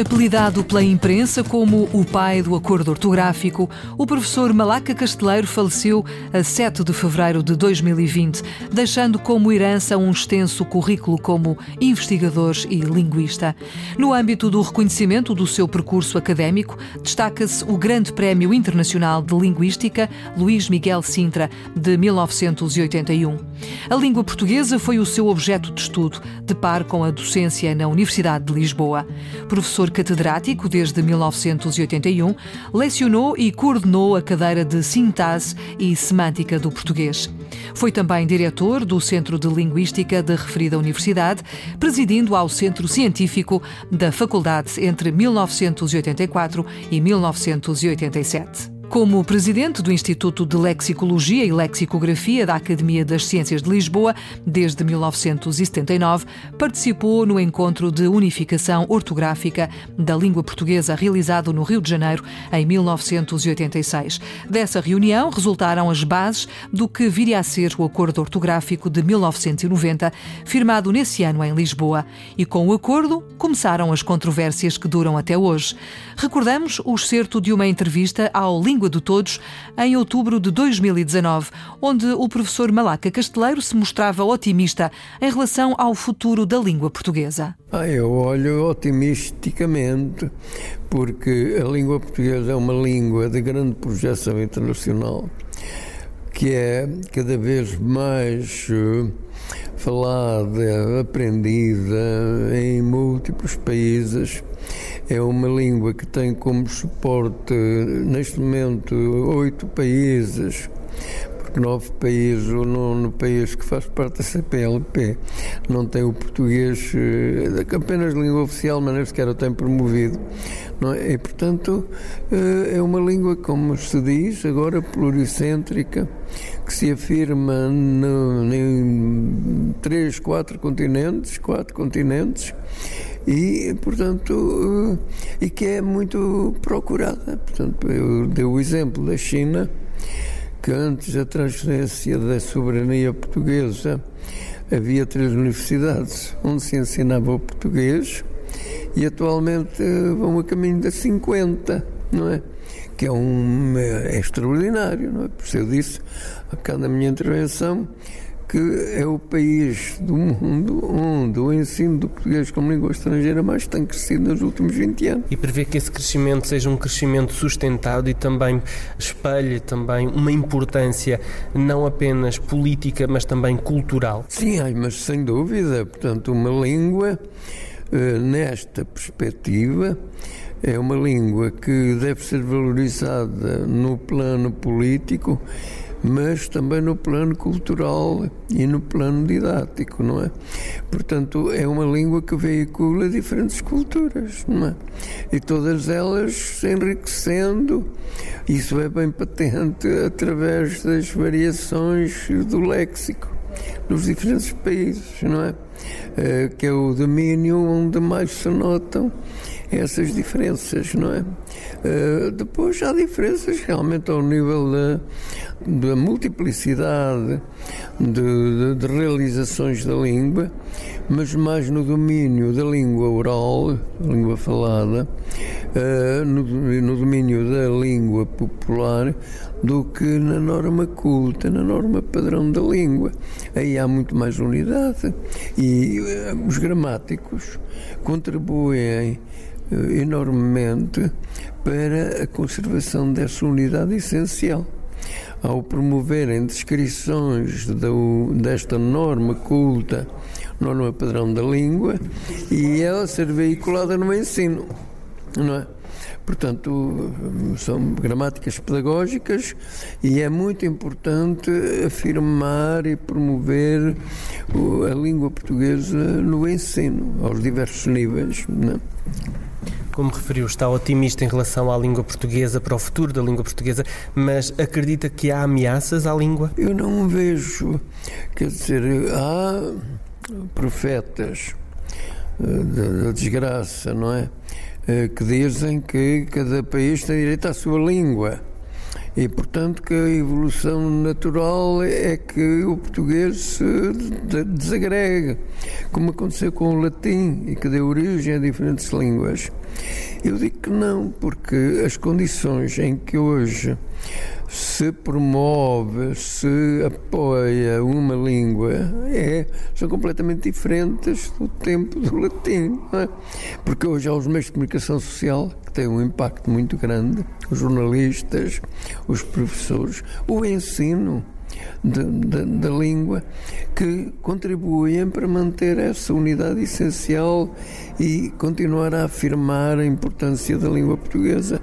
Apelidado pela imprensa como o pai do acordo ortográfico, o professor Malaca Casteleiro faleceu a 7 de fevereiro de 2020, deixando como herança um extenso currículo como investigador e linguista. No âmbito do reconhecimento do seu percurso académico, destaca-se o Grande Prémio Internacional de Linguística Luís Miguel Sintra, de 1981. A língua portuguesa foi o seu objeto de estudo, de par com a docência na Universidade de Lisboa. Professor catedrático desde 1981, lecionou e coordenou a cadeira de Sintase e Semântica do Português. Foi também diretor do Centro de Linguística da referida universidade, presidindo ao Centro Científico da Faculdade entre 1984 e 1987. Como presidente do Instituto de Lexicologia e Lexicografia da Academia das Ciências de Lisboa, desde 1979, participou no encontro de unificação ortográfica da língua portuguesa realizado no Rio de Janeiro em 1986. Dessa reunião resultaram as bases do que viria a ser o Acordo Ortográfico de 1990, firmado nesse ano em Lisboa. E com o acordo começaram as controvérsias que duram até hoje. Recordamos o excerto de uma entrevista ao Língua de Todos, em outubro de 2019, onde o professor Malaca Casteleiro se mostrava otimista em relação ao futuro da língua portuguesa. Ah, eu olho otimisticamente, porque a língua portuguesa é uma língua de grande projeção internacional, que é cada vez mais uh, falada, aprendida em múltiplos países é uma língua que tem como suporte, neste momento, oito países, porque nove países, o nono país que faz parte da CPLP, não tem o português eh, apenas língua oficial, mas nem sequer o tem promovido. É? E, portanto, eh, é uma língua, como se diz, agora pluricêntrica, que se afirma no, em três, quatro continentes, quatro continentes, e, portanto, eh, e que é muito procurada. Portanto, eu dei o exemplo da China, que antes da transferência da soberania portuguesa havia três universidades onde se ensinava o português e atualmente eh, vão a caminho das 50, não é? Que é, um, é extraordinário, não é? Por isso eu disse, a cada minha intervenção, que é o país do mundo onde o ensino do português como língua estrangeira mais tem crescido nos últimos 20 anos. E prevê que esse crescimento seja um crescimento sustentado e também espelhe também uma importância não apenas política, mas também cultural. Sim, mas sem dúvida. Portanto, uma língua, eh, nesta perspectiva, é uma língua que deve ser valorizada no plano político mas também no plano cultural e no plano didático, não é? Portanto, é uma língua que veicula diferentes culturas, não é? E todas elas se enriquecendo, isso é bem patente através das variações do léxico nos diferentes países, não é? Eh, que é o domínio onde mais se notam essas diferenças, não é? Uh, depois há diferenças realmente ao nível da, da multiplicidade de, de, de, realizações da língua, mas mais no domínio da língua oral, língua falada, uh, no, no domínio da língua popular, do que na norma culta, na norma padrão da língua. Aí há muito mais unidade e uh, os gramáticos contribuem enormemente para a conservação dessa unidade essencial. Ao promoverem descrições do, desta norma culta, norma padrão da língua, e ela ser veiculada no ensino, não é? Portanto, são gramáticas pedagógicas e é muito importante afirmar e promover a língua portuguesa no ensino, aos diversos níveis. Não é? Como referiu, está otimista em relação à língua portuguesa, para o futuro da língua portuguesa, mas acredita que há ameaças à língua? Eu não vejo. Quer dizer, há profetas eh, da desgraça, não é? Eh, que dizem que cada país tem direito à sua língua. E, portanto, que a evolução natural é que o português se desagregue, como aconteceu com o latim e que deu origem a diferentes línguas. Eu digo que não, porque as condições em que hoje se promove, se apoia uma língua, é, são completamente diferentes do tempo do latim. É? Porque hoje há os meios de comunicação social que têm um impacto muito grande, os jornalistas, os professores, o ensino. Da língua que contribuem para manter essa unidade essencial e continuar a afirmar a importância da língua portuguesa.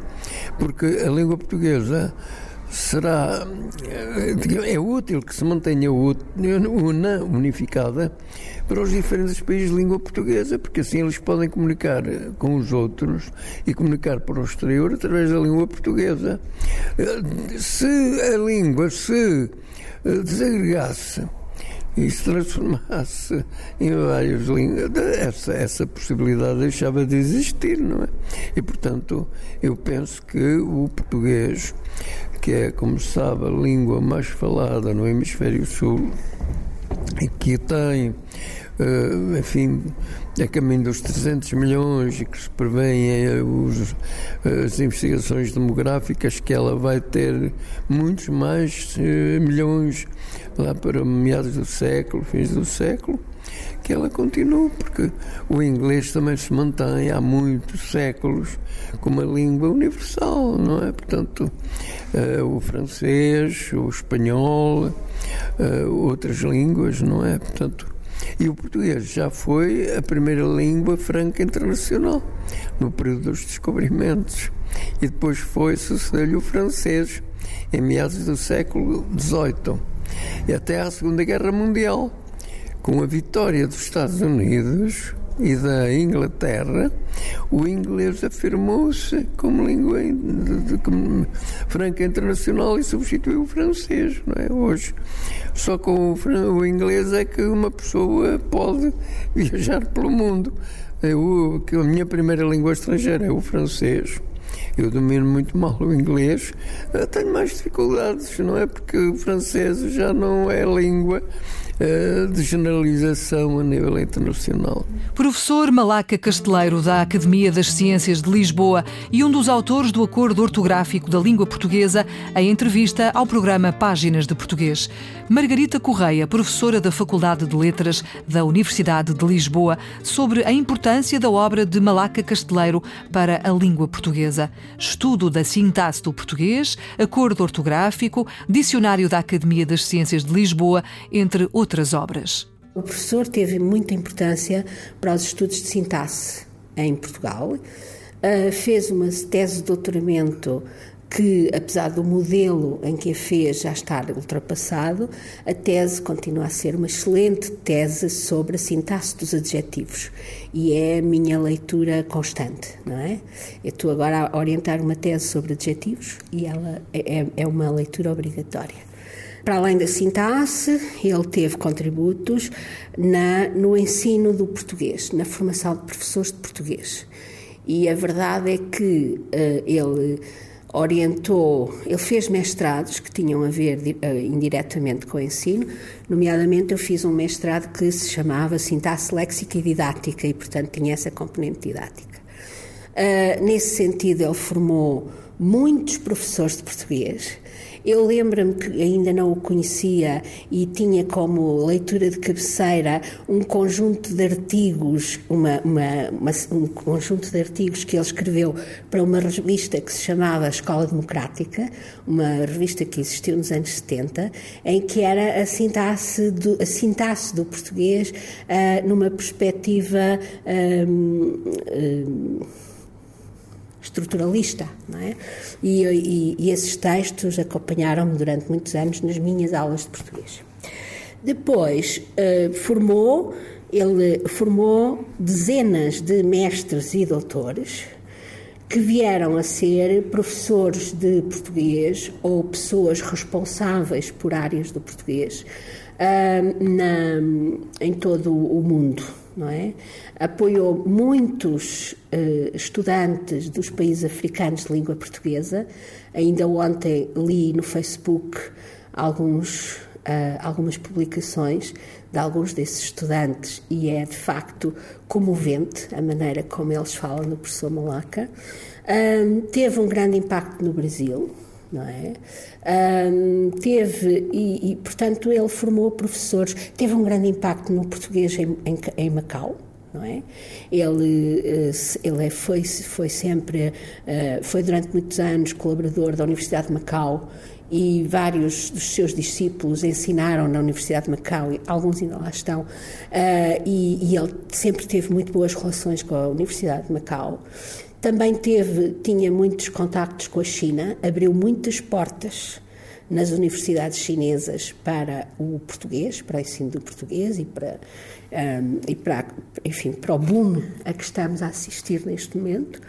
Porque a língua portuguesa será eh, é útil que se mantenha una, unificada para os diferentes países de língua portuguesa, porque assim eles podem comunicar com os outros e comunicar para o exterior através da língua portuguesa. Eh, se a língua se eh, desagregasse e se transformasse em várias línguas, essa, essa possibilidade deixava de existir, não é? E, portanto, eu penso que o português que é, como se sabe, a língua mais falada no hemisfério sul e que tem, uh, enfim, a caminho dos 300 milhões que se prevêem os, as investigações demográficas que ela vai ter muitos mais uh, milhões lá para meados do século, fins do século que ela continue, porque o inglês também se mantém há muitos séculos como uma língua universal, não é? Portanto, uh, o francês, o espanhol, uh, outras línguas, não é? Portanto, e o português já foi a primeira língua franca internacional no período dos descobrimentos. E depois foi, sucedeu-lhe o francês em meados do século XVIII e até à Segunda Guerra Mundial com a vitória dos Estados Unidos e da Inglaterra, o inglês afirmou-se como língua como franca internacional e substituiu o francês, não é? Hoje, só com o, inglês é que uma pessoa pode viajar pelo mundo. Eu, que a minha primeira língua estrangeira é o francês. Eu domino muito mal o inglês, eu tenho mais dificuldades, não é? Porque o francês já não é língua de generalização a nível internacional. Professor Malaca Casteleiro, da Academia das Ciências de Lisboa e um dos autores do Acordo Ortográfico da Língua Portuguesa, em entrevista ao programa Páginas de Português. Margarita Correia, professora da Faculdade de Letras da Universidade de Lisboa, sobre a importância da obra de Malaca Casteleiro para a língua portuguesa. Estudo da sintaxe do português, acordo ortográfico, dicionário da Academia das Ciências de Lisboa, entre outros outras obras. O professor teve muita importância para os estudos de sintaxe em Portugal. Uh, fez uma tese de doutoramento que, apesar do modelo em que a fez já estar ultrapassado, a tese continua a ser uma excelente tese sobre a sintaxe dos adjetivos e é a minha leitura constante, não é? Eu estou agora a orientar uma tese sobre adjetivos e ela é, é, é uma leitura obrigatória. Para além da sintaxe, ele teve contributos na, no ensino do português, na formação de professores de português. E a verdade é que uh, ele orientou, ele fez mestrados que tinham a ver uh, indiretamente com o ensino, nomeadamente eu fiz um mestrado que se chamava Sintaxe Léxica e Didática e, portanto, tinha essa componente didática. Uh, nesse sentido, ele formou muitos professores de português eu lembro-me que ainda não o conhecia e tinha como leitura de cabeceira um conjunto de artigos, uma, uma, uma, um conjunto de artigos que ele escreveu para uma revista que se chamava Escola Democrática, uma revista que existiu nos anos 70, em que era a sintaxe do, a sintaxe do português uh, numa perspectiva. Um, um, estruturalista, não é? E, e, e esses textos acompanharam-me durante muitos anos nas minhas aulas de português. Depois uh, formou, ele formou dezenas de mestres e doutores, que vieram a ser professores de português ou pessoas responsáveis por áreas do português uh, na, em todo o mundo. Não é? Apoiou muitos uh, estudantes dos países africanos de língua portuguesa. Ainda ontem li no Facebook alguns, uh, algumas publicações de alguns desses estudantes e é de facto comovente a maneira como eles falam do professor Malaca. Um, teve um grande impacto no Brasil, não é? Um, teve, e, e, portanto ele formou professores, teve um grande impacto no português em, em, em Macau, não é? Ele, eh, ele é, foi, foi sempre, eh, foi durante muitos anos colaborador da Universidade de Macau e vários dos seus discípulos ensinaram na Universidade de Macau, alguns ainda lá estão, uh, e, e, ele sempre teve muito boas relações com a Universidade de Macau. Também teve, tinha muitos contactos com a China, abriu muitas portas nas universidades chinesas para o português, para o ensino do português e para, um, e para, enfim, para o boom a que estamos a assistir neste momento.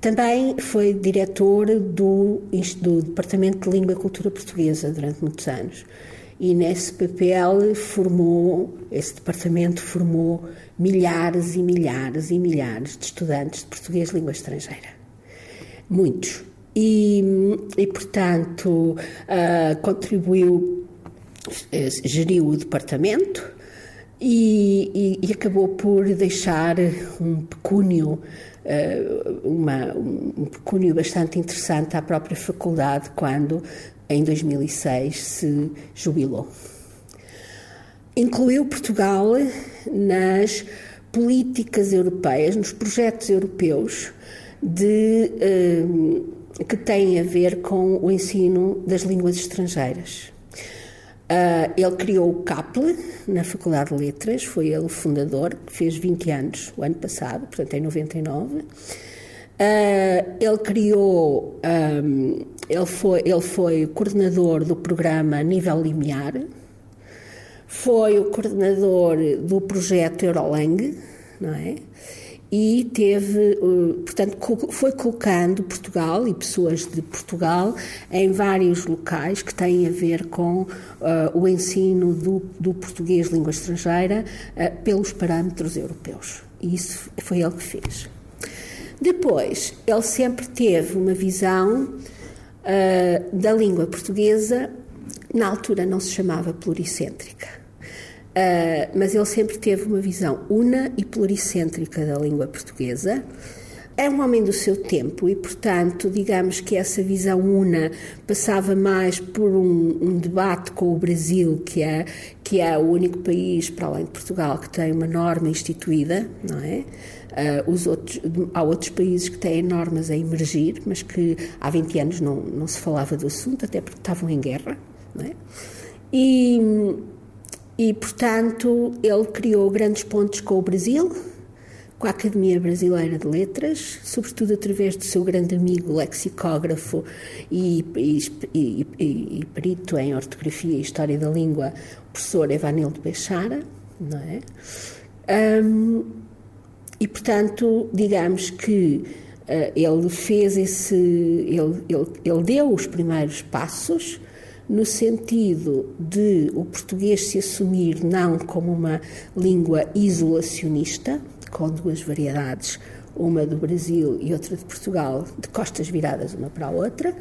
Também foi diretor do, do Departamento de Língua e Cultura Portuguesa durante muitos anos. E nesse papel formou, esse departamento formou milhares e milhares e milhares de estudantes de português língua estrangeira. Muitos. E, e portanto, uh, contribuiu, eh, geriu o departamento e, e, e acabou por deixar um pecúnio uh, uma, um pecúnio bastante interessante à própria faculdade quando, em 2006, se jubilou. Incluiu Portugal nas políticas europeias, nos projetos europeus de, uh, que têm a ver com o ensino das línguas estrangeiras. Uh, ele criou o CAPLE na Faculdade de Letras, foi ele o fundador, fez 20 anos o ano passado, portanto em 99. Uh, ah, ele criou, um, ele, foi, ele foi coordenador do programa Nível Limiar, foi o coordenador do projeto Eurolang, não é? e teve, eh, portanto, foi colocando Portugal e pessoas de Portugal em vários locais que têm a ver com uh, o ensino do, do, português língua estrangeira uh, pelos parâmetros europeus. E isso foi ele que fez. Depois, ele sempre teve uma visão uh, da língua portuguesa, na altura não se chamava pluricêntrica Uh, mas ele sempre teve uma visão una e pluricêntrica da língua portuguesa. É um homem do seu tempo e, portanto, digamos que essa visão una passava mais por um, um, debate com o Brasil, que é, que é o único país, para além de Portugal, que tem uma norma instituída, não é? Uh, os outros, há outros países que têm normas a emergir, mas que há 20 anos não, não se falava do assunto, até porque estavam em guerra, não é? E e, portanto, ele criou grandes pontos com o Brasil, com a Academia Brasileira de Letras, sobretudo através do seu grande amigo lexicógrafo e, e, e, e perito em ortografia e história da língua, o professor Evanildo Bechara, não é? Um, e, portanto, digamos que uh, ele fez esse, ele, ele, ele deu os primeiros passos no sentido de o português se assumir não como uma língua isolacionista, com duas variedades, uma do Brasil e outra de Portugal, de costas viradas uma para a outra,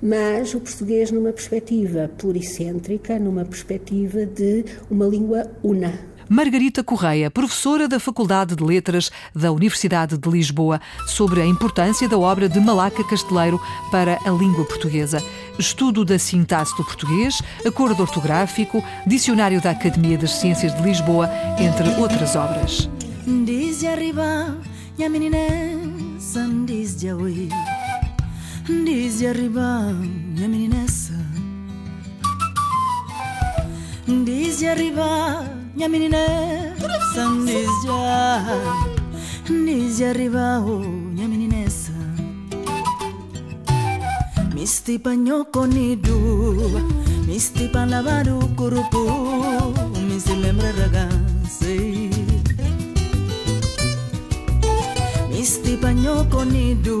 mas o português numa perspectiva pluricêntrica, numa perspectiva de uma língua una Margarita Correia, professora da Faculdade de Letras da Universidade de Lisboa, sobre a importância da obra de Malaca Casteleiro para a língua portuguesa. Estudo da sintaxe do português, acordo ortográfico, dicionário da Academia das Ciências de Lisboa, entre outras obras. Diz arriba, minha menina, diz Diz diz arriba, minha desde Desde arriba nyaminine sa ndizya ndizya ribaho Misti mistipa nyoko nidu mistipa labaru kurupu misilembre ragase mistipa nyoko nidu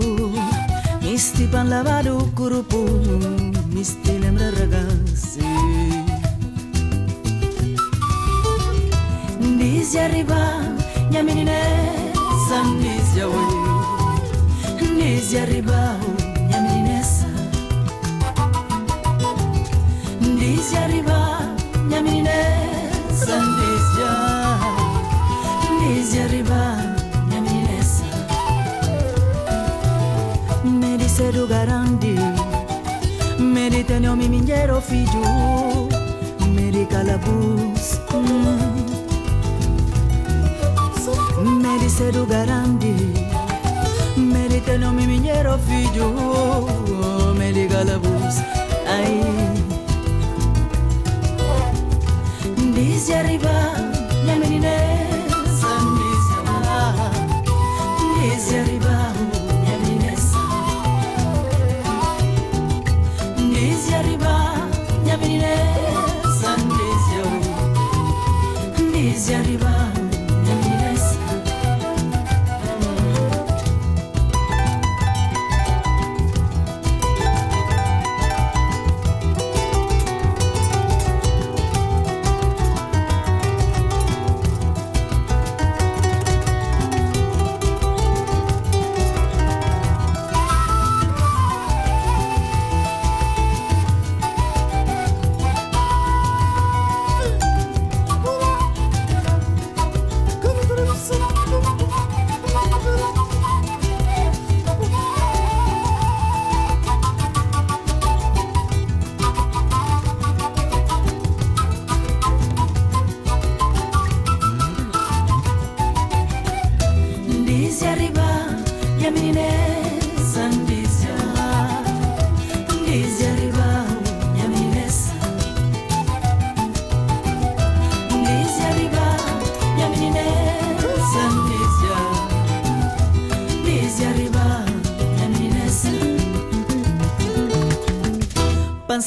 mistipa labaru kurupu misilembre ragase ndizya arriva, nyaminine sa ndizya we ndizya ribaho nyamininesa ndizya riba nyaminine sa ndizya ndizya riba nyamininesa medise rugarandi medite nomi mingero fiju medicalabus mm. Me disse do garandi Me di tenho mi minheiro filho Me di calabus Ai Diz arriba Minha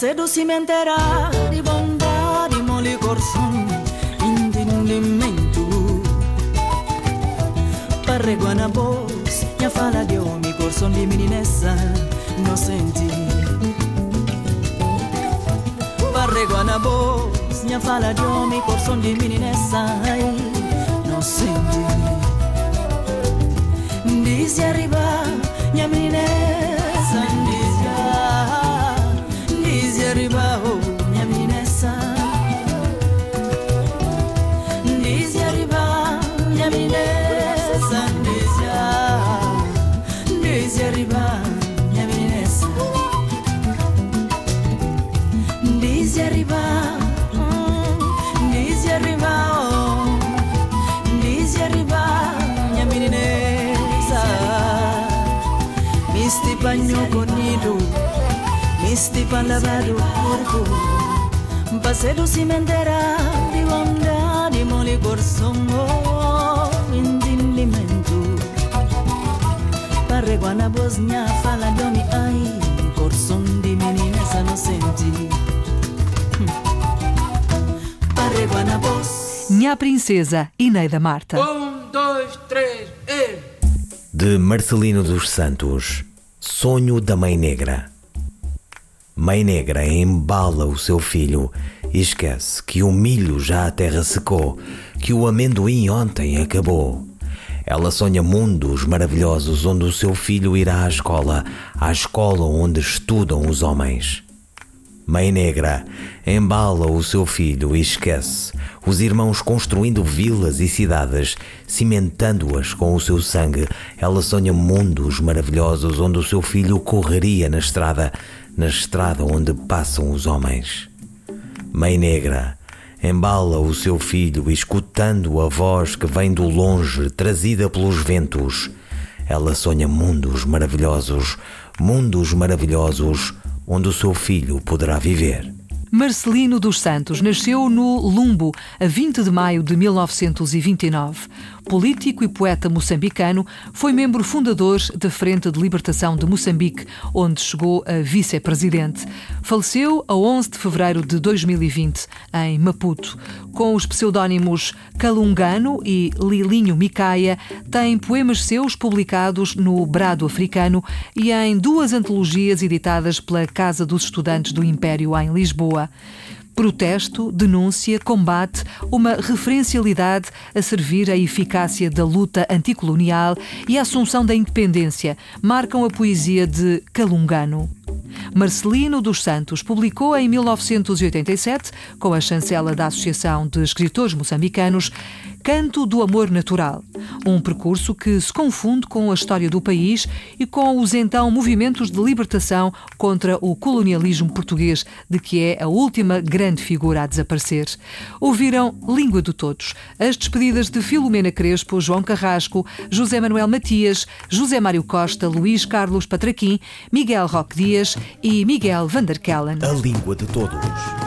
Pancedo cimentera di bontà di moli corson intendimento Parre guanabos, minha fala de homem, coração de meninessa, inocente. Parre guanabos, minha fala de homem, coração de meninessa, inocente. Diz arriba, minha meninessa, Diz arriba, minha meninessa. Diz arriba, hum, diz arriba, oh, diz arriba, minha meninessa. Misti paño cornido, misti pan lavado corpo. Passei do cimentera di onda di moli corsongo Guana bosnia fala domi ai corson di meninessa inocente. Parre guana bos. Nha Princesa e Neida Marta. Um, dois, três, e. De Marcelino dos Santos Sonho da Mãe Negra Mãe Negra embala o seu filho e esquece que o milho já a terra secou, que o amendoim ontem acabou. Ela sonha mundos maravilhosos onde o seu filho irá à escola, à escola onde estudam os homens. Mãe Negra embala o seu filho e esquece os irmãos construindo vilas e cidades, cimentando-as com o seu sangue. Ela sonha mundos maravilhosos onde o seu filho correria na estrada, na estrada onde passam os homens. Mãe Negra embala o seu filho, escutando a voz que vem do longe, trazida pelos ventos. Ela sonha mundos maravilhosos, mundos maravilhosos onde o seu filho poderá viver. Marcelino dos Santos nasceu no Lumbo a 20 de maio de 1929. Político e poeta moçambicano, foi membro fundador da Frente de Libertação de Moçambique, onde chegou a vice-presidente. Faleceu a 11 de fevereiro de 2020, em Maputo. Com os pseudónimos Calungano e Lilinho Micaia, tem poemas seus publicados no Brado Africano e em duas antologias editadas pela Casa dos Estudantes do Império em Lisboa. Protesto, denúncia, combate, uma referencialidade a servir à eficácia da luta anticolonial e a assunção da independência marcam a poesia de Calungano. Marcelino dos Santos publicou em 1987, com a chancela da Associação de Escritores Moçambicanos, Canto do Amor Natural, um percurso que se confunde com a história do país e com os então movimentos de libertação contra o colonialismo português, de que é a última grande figura a desaparecer. Ouviram Língua de Todos, as despedidas de Filomena Crespo, João Carrasco, José Manuel Matias, José Mário Costa, Luís Carlos Patraquim, Miguel Roque Dias e Miguel Vanderkellen. A Língua de Todos.